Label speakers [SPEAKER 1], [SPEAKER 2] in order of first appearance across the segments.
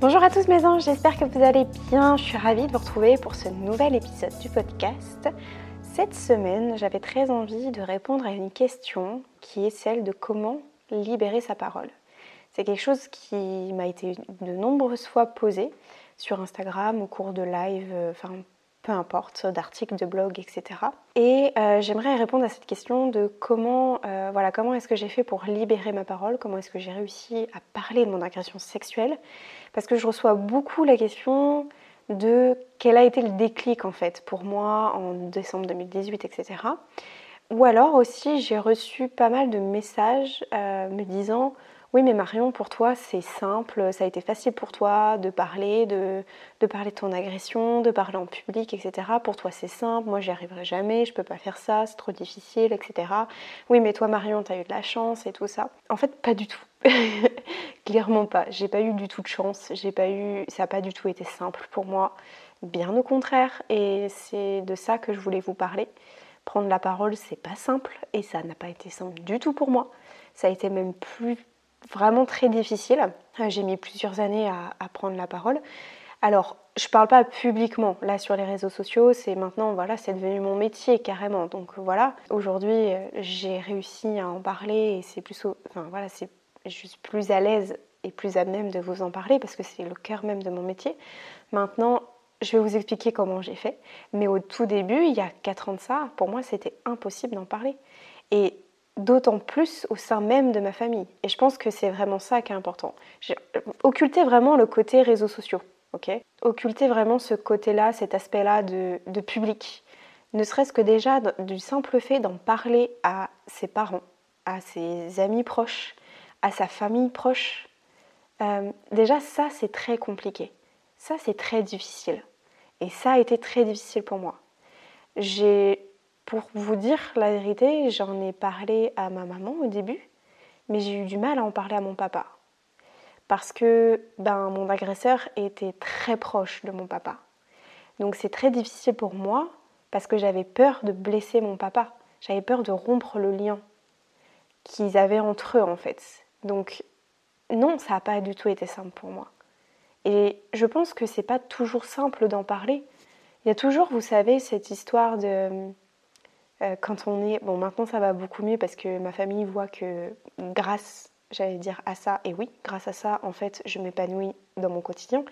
[SPEAKER 1] Bonjour à tous mes anges, j'espère que vous allez bien. Je suis ravie de vous retrouver pour ce nouvel épisode du podcast. Cette semaine, j'avais très envie de répondre à une question qui est celle de comment libérer sa parole. C'est quelque chose qui m'a été de nombreuses fois posé sur Instagram, au cours de live, euh, enfin peu importe, d'articles, de blogs, etc. Et euh, j'aimerais répondre à cette question de comment, euh, voilà, comment est-ce que j'ai fait pour libérer ma parole, comment est-ce que j'ai réussi à parler de mon agression sexuelle, parce que je reçois beaucoup la question de quel a été le déclic en fait pour moi en décembre 2018, etc. Ou alors aussi j'ai reçu pas mal de messages euh, me disant oui mais Marion pour toi c'est simple, ça a été facile pour toi de parler, de, de, parler de ton agression, de parler en public, etc. Pour toi c'est simple, moi j'y arriverai jamais, je peux pas faire ça, c'est trop difficile, etc. Oui mais toi Marion t'as eu de la chance et tout ça. En fait pas du tout. Clairement pas. J'ai pas eu du tout de chance. J'ai pas eu, ça n'a pas du tout été simple pour moi. Bien au contraire. Et c'est de ça que je voulais vous parler. Prendre la parole, c'est pas simple et ça n'a pas été simple du tout pour moi. Ça a été même plus vraiment très difficile. J'ai mis plusieurs années à, prendre la parole. Alors, je parle pas publiquement là sur les réseaux sociaux, c'est maintenant voilà, c'est devenu mon métier carrément. Donc voilà, aujourd'hui, j'ai réussi à en parler et c'est plus enfin voilà, c'est suis plus à l'aise et plus à même de vous en parler parce que c'est le cœur même de mon métier. Maintenant, je vais vous expliquer comment j'ai fait. Mais au tout début, il y a 4 ans de ça, pour moi, c'était impossible d'en parler. Et d'autant plus au sein même de ma famille. Et je pense que c'est vraiment ça qui est important. J'ai occulté vraiment le côté réseaux sociaux. ok? Occulter vraiment ce côté-là, cet aspect-là de, de public. Ne serait-ce que déjà du simple fait d'en parler à ses parents, à ses amis proches, à sa famille proche, euh, déjà ça c'est très compliqué. Ça c'est très difficile. Et ça a été très difficile pour moi. Pour vous dire la vérité, j'en ai parlé à ma maman au début, mais j'ai eu du mal à en parler à mon papa. Parce que ben, mon agresseur était très proche de mon papa. Donc c'est très difficile pour moi parce que j'avais peur de blesser mon papa. J'avais peur de rompre le lien qu'ils avaient entre eux en fait. Donc non, ça n'a pas du tout été simple pour moi. Et je pense que c'est pas toujours simple d'en parler. Il y a toujours, vous savez, cette histoire de euh, quand on est bon maintenant ça va beaucoup mieux parce que ma famille voit que grâce, j'allais dire à ça et oui, grâce à ça en fait, je m'épanouis dans mon quotidien.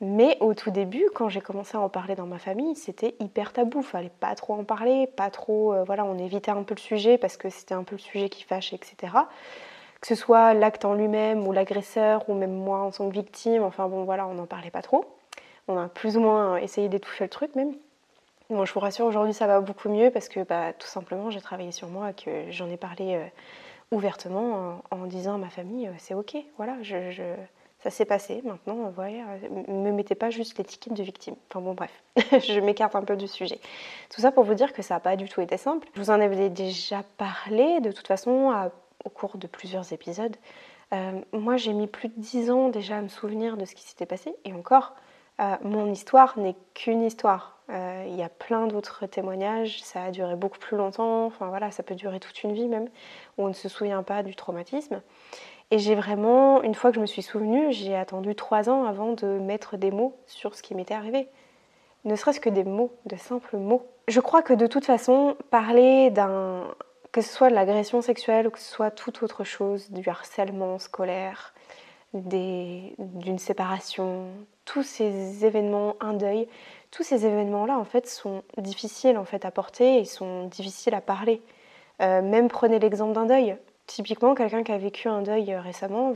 [SPEAKER 1] Mais au tout début, quand j'ai commencé à en parler dans ma famille, c'était hyper tabou. Fallait pas trop en parler, pas trop. Euh, voilà, on évitait un peu le sujet parce que c'était un peu le sujet qui fâche, etc que ce soit l'acte en lui-même ou l'agresseur ou même moi en tant que victime. Enfin bon, voilà, on n'en parlait pas trop. On a plus ou moins essayé d'étouffer le truc même. Bon, je vous rassure, aujourd'hui ça va beaucoup mieux parce que bah, tout simplement j'ai travaillé sur moi, que j'en ai parlé euh, ouvertement en, disant à ma famille euh, c'est ok, voilà, je, ça s'est passé. Maintenant, voilà, ne me mettez pas juste l'étiquette de victime. Enfin bon, bref, je m'écarte un peu du sujet. Tout ça pour vous dire que ça n'a pas du tout été simple. Je vous en avais déjà parlé de toute façon au cours de plusieurs épisodes. Euh, moi, j'ai mis plus de dix ans déjà à me souvenir de ce qui s'était passé. Et encore, euh, mon histoire n'est qu'une histoire. Euh, il y a plein d'autres témoignages. Ça a duré beaucoup plus longtemps. Enfin voilà, ça peut durer toute une vie même, où on ne se souvient pas du traumatisme. Et j'ai vraiment, une fois que je me suis souvenue, j'ai attendu trois ans avant de mettre des mots sur ce qui m'était arrivé. Ne serait-ce que des mots, de simples mots. Je crois que de toute façon, parler d'un que ce soit de l'agression sexuelle ou que ce soit toute autre chose, du harcèlement scolaire, d'une séparation, tous ces événements, un deuil, tous ces événements-là en fait sont difficiles en fait à porter et sont difficiles à parler. Euh, même prenez l'exemple d'un deuil. Typiquement, quelqu'un qui a vécu un deuil récemment,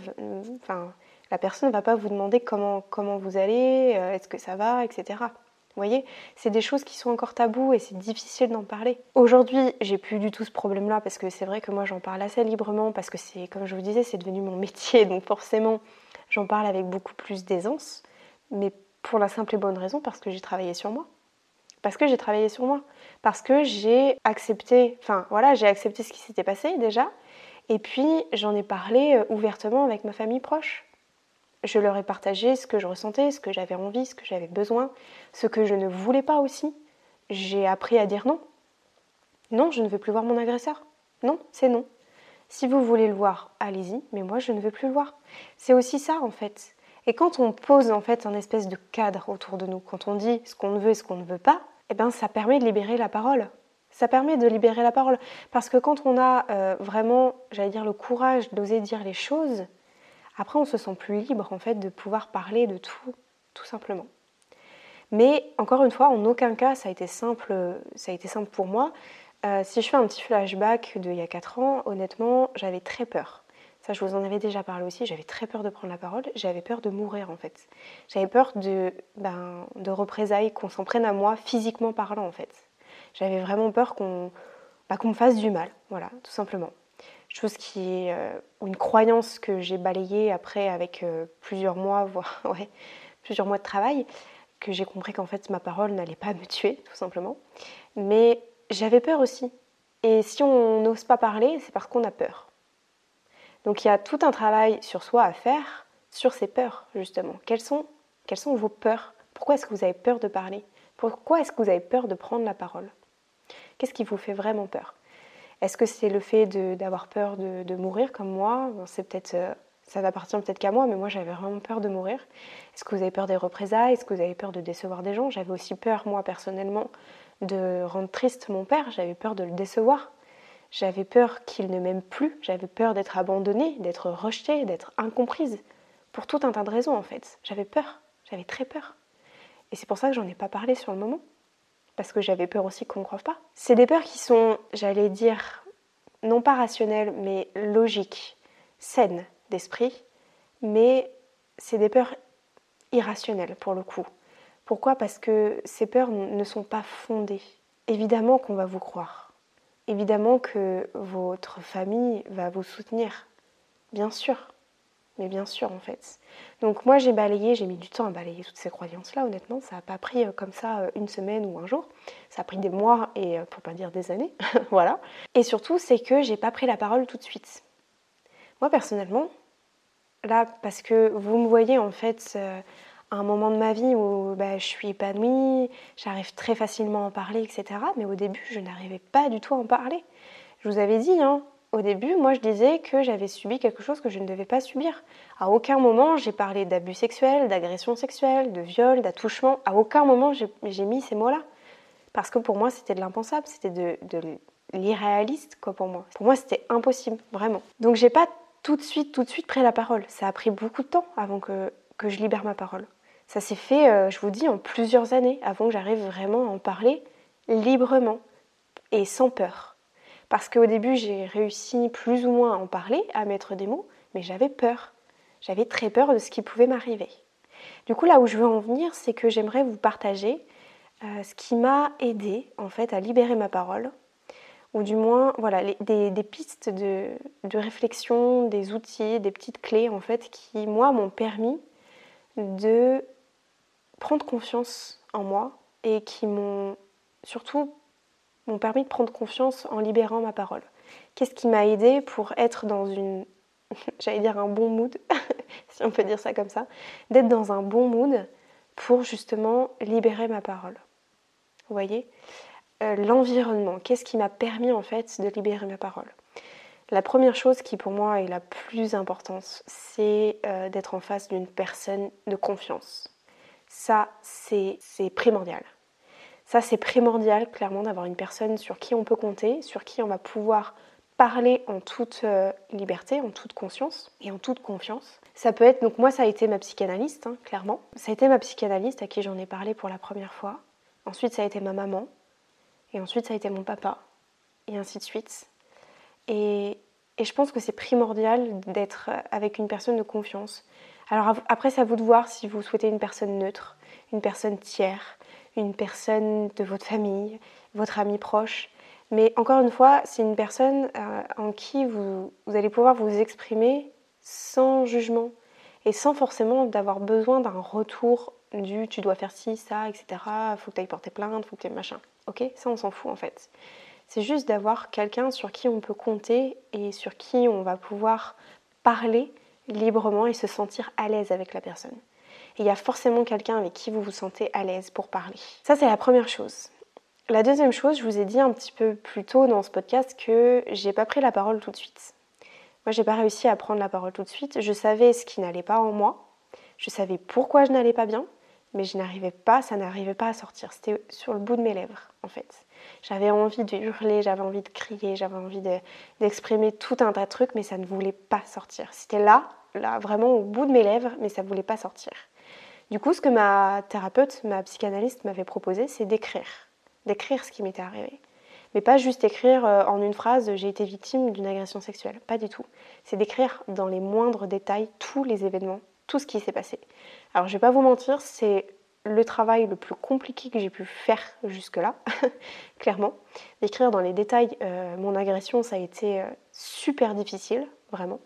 [SPEAKER 1] enfin, la personne ne va pas vous demander comment, comment vous allez, euh, est-ce que ça va, etc. Vous voyez, c'est des choses qui sont encore tabous et c'est difficile d'en parler. Aujourd'hui, j'ai plus du tout ce problème-là parce que c'est vrai que moi j'en parle assez librement parce que c'est, comme je vous disais, c'est devenu mon métier, donc forcément j'en parle avec beaucoup plus d'aisance, mais pour la simple et bonne raison parce que j'ai travaillé sur moi. Parce que j'ai travaillé sur moi. Parce que j'ai accepté, enfin voilà, j'ai accepté ce qui s'était passé déjà. Et puis j'en ai parlé euh, ouvertement avec ma famille proche. Je leur ai partagé ce que je ressentais, ce que j'avais envie, ce que j'avais besoin, ce que je ne voulais pas aussi. J'ai appris à dire non. Non, je ne veux plus voir mon agresseur. Non, c'est non. Si vous voulez le voir, allez-y, mais moi je ne veux plus le voir. C'est aussi ça en fait. Et quand on pose en fait un espèce de cadre autour de nous, quand on dit ce qu'on veut et ce qu'on ne veut pas, eh ben ça permet de libérer la parole. Ça permet de libérer la parole parce que quand on a euh, vraiment, j'allais dire, le courage d'oser dire les choses, après, on se sent plus libre en fait de pouvoir parler de tout, tout simplement. Mais encore une fois, en aucun cas ça a été simple, ça a été simple pour moi. Euh, si je fais un petit flashback d'il y a 4 ans, honnêtement, j'avais très peur. Ça, je vous en avais déjà parlé aussi. J'avais très peur de prendre la parole. J'avais peur de mourir en fait. J'avais peur de, ben, de représailles, qu'on s'en prenne à moi physiquement parlant en fait. J'avais vraiment peur qu'on bah, qu'on me fasse du mal, voilà, tout simplement chose qui est euh, une croyance que j'ai balayée après avec euh, plusieurs mois, voire ouais, plusieurs mois de travail, que j'ai compris qu'en fait ma parole n'allait pas me tuer, tout simplement. Mais j'avais peur aussi. Et si on n'ose pas parler, c'est parce qu'on a peur. Donc il y a tout un travail sur soi à faire, sur ces peurs, justement. Quelles sont, vos peurs? Pourquoi est-ce que vous avez peur de parler? Pourquoi est-ce que vous avez peur de prendre la parole? Qu'est-ce qui vous fait vraiment peur? Est-ce que c'est le fait d'avoir peur de, mourir comme moi? C'est peut-être euh, ça n'appartient peut-être qu'à moi, mais moi j'avais vraiment peur de mourir. Est-ce que vous avez peur des représailles? Est-ce que vous avez peur de décevoir des gens? J'avais aussi peur, moi personnellement, de rendre triste mon père. J'avais peur de le décevoir. J'avais peur qu'il ne m'aime plus. J'avais peur d'être abandonnée, d'être rejetée, d'être incomprise. Pour tout un tas de raisons en fait. J'avais peur. J'avais très peur. Et c'est pour ça que j'en ai pas parlé sur le moment parce que j'avais peur aussi qu'on ne croive pas. C'est des peurs qui sont, j'allais dire, non pas rationnelles, mais logiques, saines d'esprit, mais c'est des peurs irrationnelles pour le coup. Pourquoi? Parce que ces peurs ne sont pas fondées. Évidemment qu'on va vous croire. Évidemment que votre famille va vous soutenir. Bien sûr mais bien sûr en fait. Donc moi j'ai balayé, j'ai mis du temps à balayer toutes ces croyances-là, honnêtement, ça n'a pas pris euh, comme ça euh, une semaine ou un jour, ça a pris des mois et euh, pour pas dire des années, voilà. Et surtout c'est que j'ai pas pris la parole tout de suite. Moi personnellement, là parce que vous me voyez en fait un moment de ma vie où bah, je suis épanouie, j'arrive très facilement à en parler, etc. Mais au début je n'arrivais pas du tout à en parler. Je vous avais dit, hein, au début, moi je disais que j'avais subi quelque chose que je ne devais pas subir. À aucun moment j'ai parlé d'abus sexuels, d'agression sexuelle, de viol, d'attouchement. À aucun moment j'ai mis ces mots-là. Parce que pour moi c'était de l'impensable, c'était de, l'irréaliste quoi pour moi. Pour moi c'était impossible, vraiment. Donc j'ai pas tout de suite, tout de suite pris la parole. Ça a pris beaucoup de temps avant que, que je libère ma parole. Ça s'est fait, euh, je vous dis, en plusieurs années avant que j'arrive vraiment à en parler librement et sans peur. Parce qu'au début, j'ai réussi plus ou moins à en parler, à mettre des mots, mais j'avais peur. J'avais très peur de ce qui pouvait m'arriver. Du coup, là où je veux en venir, c'est que j'aimerais vous partager euh, ce qui m'a aidé en fait à libérer ma parole, ou du moins voilà des, pistes de, de, réflexion, des outils, des petites clés en fait qui moi m'ont permis de prendre confiance en moi et qui m'ont surtout m'ont permis de prendre confiance en libérant ma parole. Qu'est-ce qui m'a aidé pour être dans une, j'allais dire un bon mood, si on peut dire ça comme ça, d'être dans un bon mood pour justement libérer ma parole? Vous voyez? Euh, L'environnement, qu'est-ce qui m'a permis en fait de libérer ma parole? La première chose qui pour moi est la plus importante, c'est euh, d'être en face d'une personne de confiance. Ça, c'est primordial. Ça, c'est primordial, clairement, d'avoir une personne sur qui on peut compter, sur qui on va pouvoir parler en toute euh, liberté, en toute conscience et en toute confiance. Ça peut être, donc moi ça a été ma psychanalyste, hein, clairement. Ça a été ma psychanalyste à qui j'en ai parlé pour la première fois. Ensuite ça a été ma maman. Et ensuite ça a été mon papa. Et ainsi de suite. Et, et je pense que c'est primordial d'être avec une personne de confiance. Alors après c'est à vous de voir si vous souhaitez une personne neutre, une personne tiers, une personne de votre famille, votre ami proche. Mais encore une fois, c'est une personne euh, en qui vous, allez pouvoir vous exprimer sans jugement et sans forcément d'avoir besoin d'un retour du tu dois faire ci, ça, etc. Faut que tu ailles porter plainte, faut que tu machin. Ok Ça, on s'en fout en fait. C'est juste d'avoir quelqu'un sur qui on peut compter et sur qui on va pouvoir parler librement et se sentir à l'aise avec la personne. Il y a forcément quelqu'un avec qui vous vous sentez à l'aise pour parler. Ça, c'est la première chose. La deuxième chose, je vous ai dit un petit peu plus tôt dans ce podcast que j'ai pas pris la parole tout de suite. Moi, j'ai pas réussi à prendre la parole tout de suite. Je savais ce qui n'allait pas en moi. Je savais pourquoi je n'allais pas bien, mais je n'arrivais pas, ça n'arrivait pas à sortir. C'était sur le bout de mes lèvres, en fait. J'avais envie de hurler, j'avais envie de crier, j'avais envie d'exprimer tout un tas de trucs, mais ça ne voulait pas sortir. C'était là, là, vraiment au bout de mes lèvres, mais ça ne voulait pas sortir. Du coup, ce que ma thérapeute, ma psychanalyste m'avait proposé, c'est d'écrire. D'écrire ce qui m'était arrivé. Mais pas juste écrire euh, en une phrase j'ai été victime d'une agression sexuelle. Pas du tout. C'est d'écrire dans les moindres détails tous les événements, tout ce qui s'est passé. Alors je vais pas vous mentir, c'est le travail le plus compliqué que j'ai pu faire jusque-là, clairement. D'écrire dans les détails euh, mon agression, ça a été euh, super difficile, vraiment.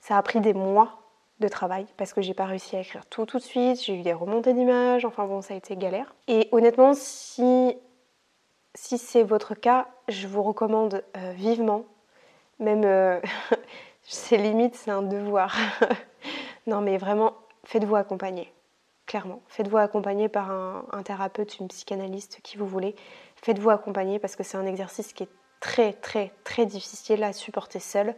[SPEAKER 1] Ça a pris des mois de travail parce que j'ai pas réussi à écrire tout tout de suite, j'ai eu des remontées d'images, enfin bon, ça a été galère. Et honnêtement, si, si c'est votre cas, je vous recommande euh, vivement, même c'est limite, c'est un devoir. non mais vraiment, faites-vous accompagner clairement. Faites-vous accompagner par un, thérapeute, une psychanalyste, qui vous voulez. Faites-vous accompagner parce que c'est un exercice qui est très très très difficile à supporter seul.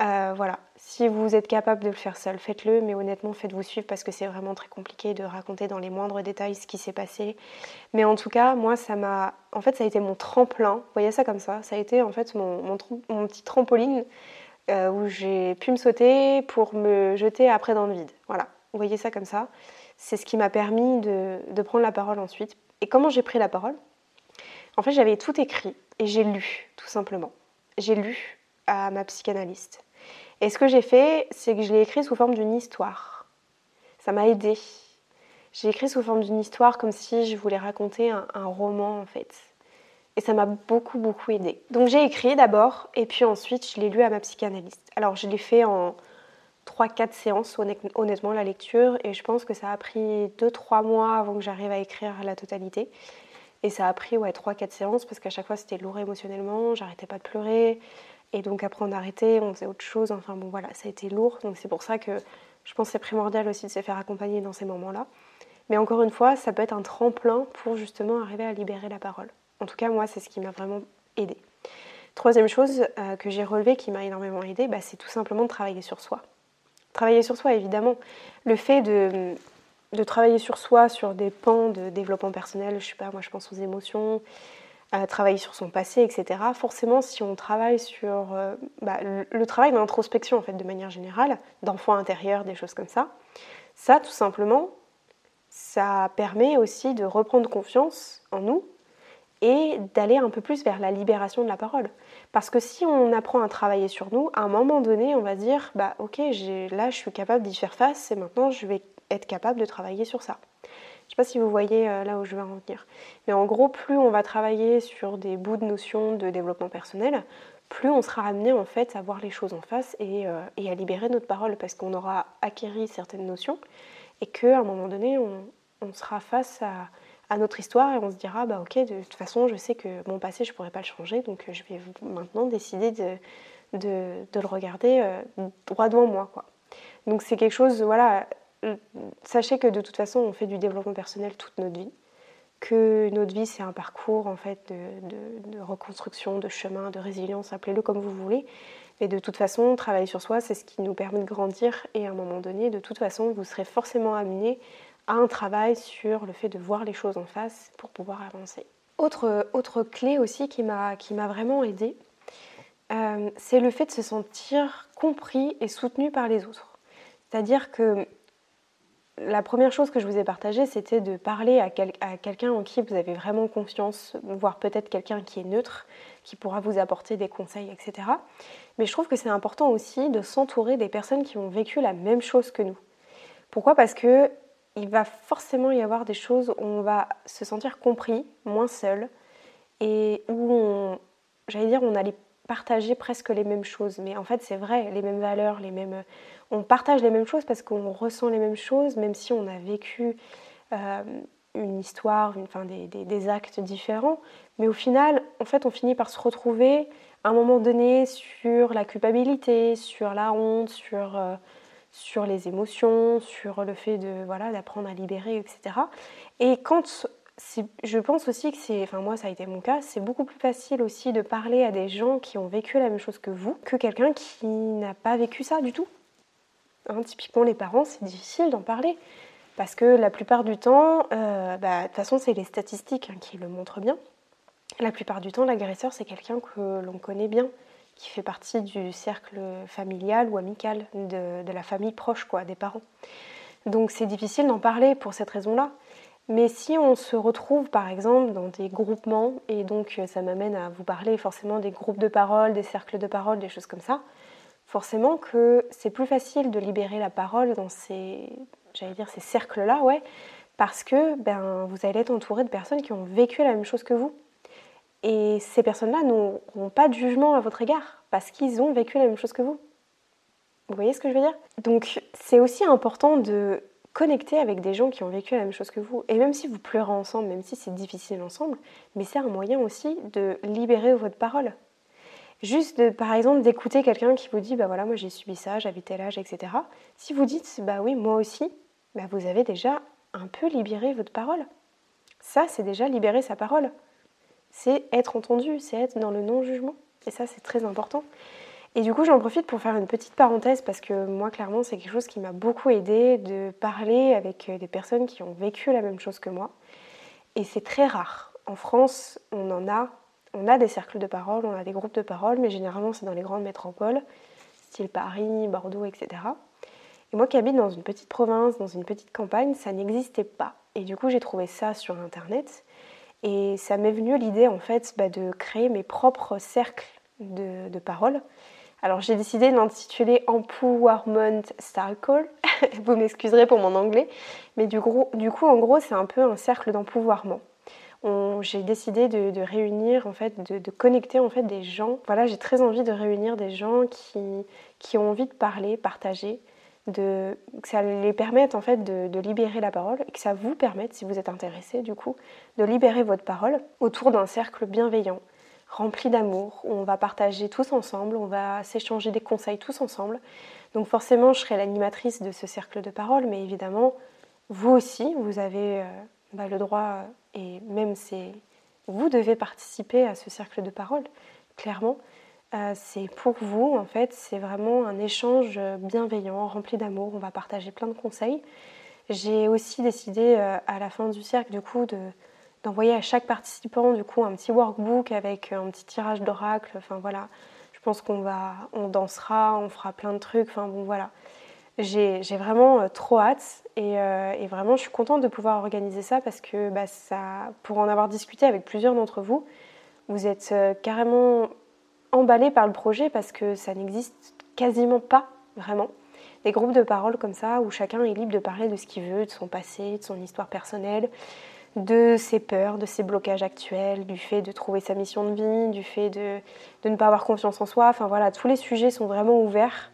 [SPEAKER 1] Euh, voilà, si vous êtes capable de le faire seul, faites-le, mais honnêtement, faites-vous suivre parce que c'est vraiment très compliqué de raconter dans les moindres détails ce qui s'est passé. Mais en tout cas, moi, ça m'a. En fait, ça a été mon tremplin. Vous voyez ça comme ça Ça a été en fait mon, mon, petit trampoline euh, où j'ai pu me sauter pour me jeter après dans le vide. Voilà, vous voyez ça comme ça c'est ce qui m'a permis de, prendre la parole ensuite. Et comment j'ai pris la parole? En fait, j'avais tout écrit et j'ai lu, tout simplement. J'ai lu à ma psychanalyste. Et ce que j'ai fait, c'est que je l'ai écrit sous forme d'une histoire. Ça m'a aidé. J'ai écrit sous forme d'une histoire comme si je voulais raconter un roman en fait. Et ça m'a beaucoup beaucoup aidé. Donc j'ai écrit d'abord et puis ensuite je l'ai lu à ma psychanalyste. Alors je l'ai fait en, 3-4 séances honnêtement la lecture et je pense que ça a pris 2-3 mois avant que j'arrive à écrire la totalité. Et ça a pris ouais, 3-4 séances parce qu'à chaque fois c'était lourd émotionnellement, j'arrêtais pas de pleurer. Et donc après on arrêtait, on faisait autre chose. Enfin bon voilà, ça a été lourd. Donc c'est pour ça que je pense que c'est primordial aussi de se faire accompagner dans ces moments-là. Mais encore une fois, ça peut être un tremplin pour justement arriver à libérer la parole. En tout cas, moi, c'est ce qui m'a vraiment aidé. Troisième chose euh, que j'ai relevée qui m'a énormément aidé, bah, c'est tout simplement de travailler sur soi. Travailler sur soi, évidemment. Le fait de, travailler sur soi, sur des pans de développement personnel, je sais pas, moi je pense aux émotions, à travailler sur son passé, etc. Forcément, si on travaille sur euh, bah, le, travail d'introspection, en fait, de manière générale, d'enfant intérieur, des choses comme ça, ça, tout simplement, ça permet aussi de reprendre confiance en nous et d'aller un peu plus vers la libération de la parole. Parce que si on apprend à travailler sur nous, à un moment donné, on va dire, bah ok, là je suis capable d'y faire face et maintenant je vais être capable de travailler sur ça. Je ne sais pas si vous voyez euh, là où je veux en venir. Mais en gros, plus on va travailler sur des bouts de notions de développement personnel, plus on sera amené en fait à voir les choses en face et, euh, à libérer notre parole parce qu'on aura acquéri certaines notions et qu'à un moment donné, on sera face à, à notre histoire et on se dira bah ok de toute façon je sais que mon passé je pourrais pas le changer donc euh, je vais maintenant décider de, de, le regarder euh, droit devant moi quoi. Donc c'est quelque chose voilà euh, sachez que de toute façon on fait du développement personnel toute notre vie que notre vie c'est un parcours en fait de, de, reconstruction, de chemin, de résilience, appelez-le comme vous voulez. Mais de toute façon, travailler sur soi, c'est ce qui nous permet de grandir et à un moment donné, de toute façon, vous serez forcément amené un travail sur le fait de voir les choses en face pour pouvoir avancer. Autre, autre clé aussi qui m'a vraiment aidée, euh, c'est le fait de se sentir compris et soutenu par les autres. C'est-à-dire que la première chose que je vous ai partagée, c'était de parler à, à quelqu'un en qui vous avez vraiment confiance, voire peut-être quelqu'un qui est neutre, qui pourra vous apporter des conseils, etc. Mais je trouve que c'est important aussi de s'entourer des personnes qui ont vécu la même chose que nous. Pourquoi? Parce que il va forcément y avoir des choses où on va se sentir compris, moins seul, et où j'allais dire, on allait partager presque les mêmes choses. Mais en fait, c'est vrai, les mêmes valeurs, les mêmes, on partage les mêmes choses parce qu'on ressent les mêmes choses, même si on a vécu euh, une histoire, une, enfin, des, des, actes différents. Mais au final, en fait, on finit par se retrouver à un moment donné sur la culpabilité, sur la honte, sur euh, sur les émotions, sur le fait de voilà d'apprendre à libérer, etc. Et quand je pense aussi que c'est, enfin moi ça a été mon cas, c'est beaucoup plus facile aussi de parler à des gens qui ont vécu la même chose que vous que quelqu'un qui n'a pas vécu ça du tout. Hein, typiquement les parents, c'est difficile d'en parler parce que la plupart du temps, euh, bah, de toute façon c'est les statistiques hein, qui le montrent bien. La plupart du temps, l'agresseur c'est quelqu'un que l'on connaît bien qui fait partie du cercle familial ou amical de, la famille proche, quoi, des parents. Donc c'est difficile d'en parler pour cette raison-là. Mais si on se retrouve par exemple dans des groupements, et donc ça m'amène à vous parler forcément des groupes de parole, des cercles de parole, des choses comme ça, forcément que c'est plus facile de libérer la parole dans ces, j'allais dire, ces cercles-là, ouais, parce que ben, vous allez être entouré de personnes qui ont vécu la même chose que vous. Et ces personnes-là n'ont pas de jugement à votre égard parce qu'ils ont vécu la même chose que vous. Vous voyez ce que je veux dire? Donc c'est aussi important de connecter avec des gens qui ont vécu la même chose que vous. Et même si vous pleurez ensemble, même si c'est difficile ensemble, mais c'est un moyen aussi de libérer votre parole. Juste de, par exemple d'écouter quelqu'un qui vous dit bah voilà moi j'ai subi ça, j'avais tel âge, etc. Si vous dites bah oui moi aussi, bah vous avez déjà un peu libéré votre parole. Ça c'est déjà libérer sa parole c'est être entendu, c'est être dans le non-jugement. Et ça, c'est très important. Et du coup, j'en profite pour faire une petite parenthèse parce que moi, clairement, c'est quelque chose qui m'a beaucoup aidé de parler avec euh, des personnes qui ont vécu la même chose que moi. Et c'est très rare. En France, on en a. On a des cercles de parole, on a des groupes de parole, mais généralement, c'est dans les grandes métropoles, style Paris, Bordeaux, etc. Et moi qui habite dans une petite province, dans une petite campagne, ça n'existait pas. Et du coup, j'ai trouvé ça sur Internet. Et ça m'est venu l'idée en fait bah, de créer mes propres cercles de, de parole. Alors j'ai décidé de l'intituler Empowerment Circle. Vous m'excuserez pour mon anglais, mais du, du coup en gros c'est un peu un cercle d'empouvoirment. J'ai décidé de, réunir en fait, de, de, connecter en fait des gens. Voilà, j'ai très envie de réunir des gens qui, qui ont envie de parler, partager, de, que ça les permette en fait de, libérer la parole et que ça vous permette, si vous êtes intéressé du coup, de libérer votre parole autour d'un cercle bienveillant, rempli d'amour, où on va partager tous ensemble, on va s'échanger des conseils tous ensemble. Donc forcément, je serai l'animatrice de ce cercle de parole, mais évidemment, vous aussi, vous avez euh, bah, le droit, et même c'est... Vous devez participer à ce cercle de parole, clairement. Euh, c'est pour vous, en fait, c'est vraiment un échange bienveillant, rempli d'amour. On va partager plein de conseils. J'ai aussi décidé euh, à la fin du cercle, du coup, d'envoyer à chaque participant, du coup, un petit workbook avec un petit tirage d'oracle. Enfin voilà, je pense qu'on va, on dansera, on fera plein de trucs. Enfin bon, voilà. J'ai vraiment euh, trop hâte et, vraiment je suis contente de pouvoir organiser ça parce que bah, pour en avoir discuté avec plusieurs d'entre vous, vous êtes carrément emballé par le projet parce que ça n'existe quasiment pas vraiment. Des groupes de parole comme ça où chacun est libre de parler de ce qu'il veut, de son passé, de son histoire personnelle, de ses peurs, de ses blocages actuels, du fait de trouver sa mission de vie, du fait de, de ne pas avoir confiance en soi. Enfin voilà, tous les sujets sont vraiment ouverts.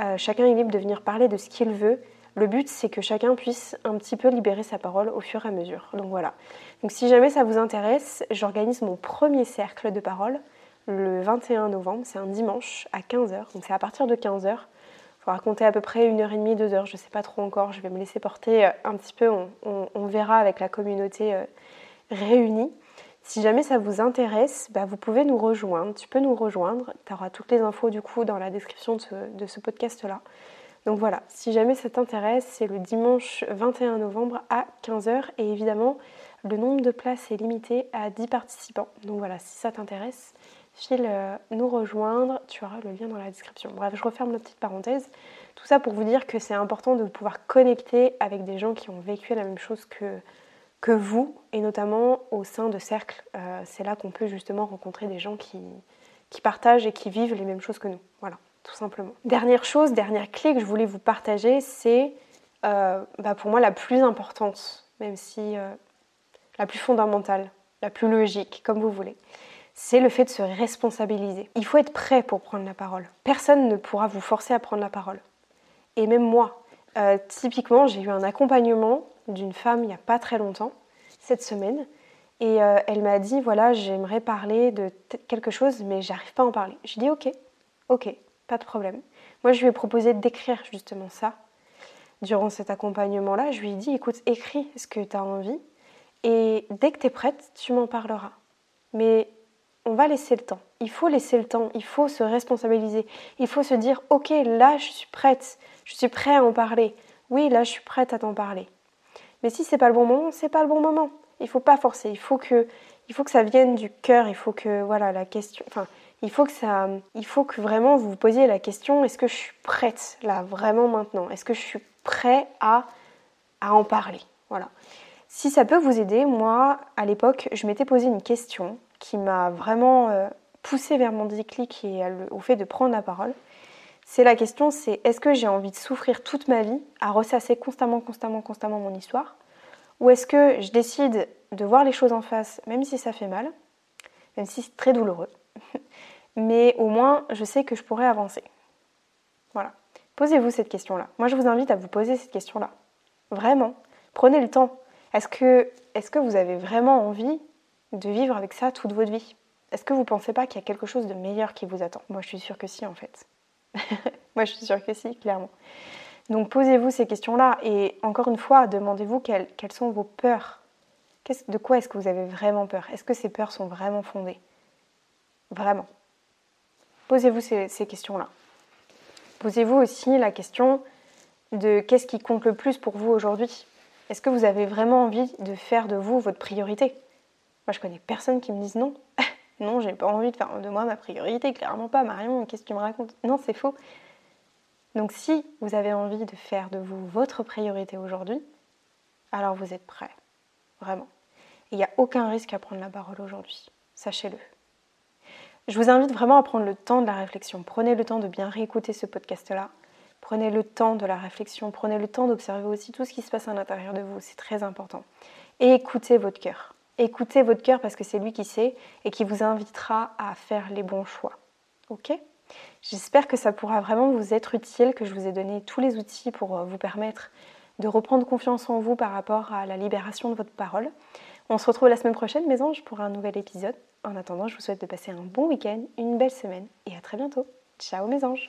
[SPEAKER 1] Euh, chacun est libre de venir parler de ce qu'il veut. Le but, c'est que chacun puisse un petit peu libérer sa parole au fur et à mesure. Donc voilà. Donc si jamais ça vous intéresse, j'organise mon premier cercle de parole le 21 novembre, c'est un dimanche à 15h, donc c'est à partir de 15h. Il faudra compter à peu près une heure et demie, deux heures, je ne sais pas trop encore, je vais me laisser porter euh, un petit peu, on, verra avec la communauté euh, réunie. Si jamais ça vous intéresse, bah, vous pouvez nous rejoindre, tu peux nous rejoindre, tu auras toutes les infos du coup dans la description de ce, podcast-là. Donc voilà, si jamais ça t'intéresse, c'est le dimanche 21 novembre à 15h et évidemment le nombre de places est limité à 10 participants. Donc voilà, si ça t'intéresse, file euh, nous rejoindre, tu auras le lien dans la description. Bref, je referme la petite parenthèse. Tout ça pour vous dire que c'est important de pouvoir connecter avec des gens qui ont vécu la même chose que, que vous, et notamment au sein de cercles. Euh, c'est là qu'on peut justement rencontrer des gens qui, qui partagent et qui vivent les mêmes choses que nous. Voilà, tout simplement. Dernière chose, dernière clé que je voulais vous partager, c'est euh, bah, pour moi la plus importante, même si la plus fondamentale, la plus logique, comme vous voulez, c'est le fait de se responsabiliser. Il faut être prêt pour prendre la parole. Personne ne pourra vous forcer à prendre la parole. Et même moi, euh, typiquement, j'ai eu un accompagnement d'une femme il n'y a pas très longtemps, cette semaine, et elle m'a dit voilà, j'aimerais parler de quelque chose, mais j'arrive pas à en parler. J'ai dit ok, ok, pas de problème. Moi, je lui ai proposé d'écrire justement ça. Durant cet accompagnement-là, je lui ai dit, écoute, écris ce que tu as envie et dès que tu es prête, tu m'en parleras. Mais on va laisser le temps. Il faut laisser le temps, il faut se responsabiliser. Il faut se dire, ok, là, je suis prête, je suis prêt à en parler. Oui, là, je suis prête à t'en parler. Mais si c'est pas le bon moment, c'est pas le bon moment. Il faut pas forcer. Il faut que, ça vienne du cœur. Il faut que, voilà, la question. Il faut que ça, il vraiment vous vous posiez la question est-ce que je suis prête là vraiment maintenant? Est-ce que je suis prêt à, à en parler? Voilà. Si ça peut vous aider, moi à l'époque je m'étais posé une question qui m'a vraiment euh, poussée vers mon déclic et au fait de prendre la parole. C'est la question, c'est est-ce que j'ai envie de souffrir toute ma vie à ressasser constamment, constamment, constamment mon histoire? Ou est-ce que je décide de voir les choses en face, même si ça fait mal, même si c'est très douloureux mais au moins je sais que je pourrais avancer? Voilà. Posez-vous cette question-là. Moi, je vous invite à vous poser cette question-là. Vraiment. Prenez le temps. Est-ce que, est que vous avez vraiment envie de vivre avec ça toute votre vie Est-ce que vous ne pensez pas qu'il y a quelque chose de meilleur qui vous attend? Moi, je suis sûre que si, en fait. Moi, je suis sûre que si, clairement. Donc, posez-vous ces questions-là. Et encore une fois, demandez-vous quelles, quelles sont vos peurs. De quoi est-ce que vous avez vraiment peur? Est-ce que ces peurs sont vraiment fondées? Vraiment. Posez-vous ces, questions-là. Posez-vous aussi la question de qu'est-ce qui compte le plus pour vous aujourd'hui? Est-ce que vous avez vraiment envie de faire de vous votre priorité? Moi, je connais personne qui me dise non. non, j'ai pas envie de faire de moi ma priorité, clairement pas. Marion, qu'est-ce que tu me racontes? Non, c'est faux. Donc, si vous avez envie de faire de vous votre priorité aujourd'hui, alors vous êtes prêt. Vraiment. Il n'y a aucun risque à prendre la parole aujourd'hui. Sachez-le. Je vous invite vraiment à prendre le temps de la réflexion. Prenez le temps de bien réécouter ce podcast-là. Prenez le temps de la réflexion. Prenez le temps d'observer aussi tout ce qui se passe à l'intérieur de vous. C'est très important. Et écoutez votre cœur. Écoutez votre cœur parce que c'est lui qui sait et qui vous invitera à faire les bons choix. Ok? J'espère que ça pourra vraiment vous être utile, que je vous ai donné tous les outils pour euh, vous permettre de reprendre confiance en vous par rapport à la libération de votre parole. On se retrouve la semaine prochaine, mes anges, pour un nouvel épisode. En attendant, je vous souhaite de passer un bon week-end, une belle semaine et à très bientôt. Ciao mes anges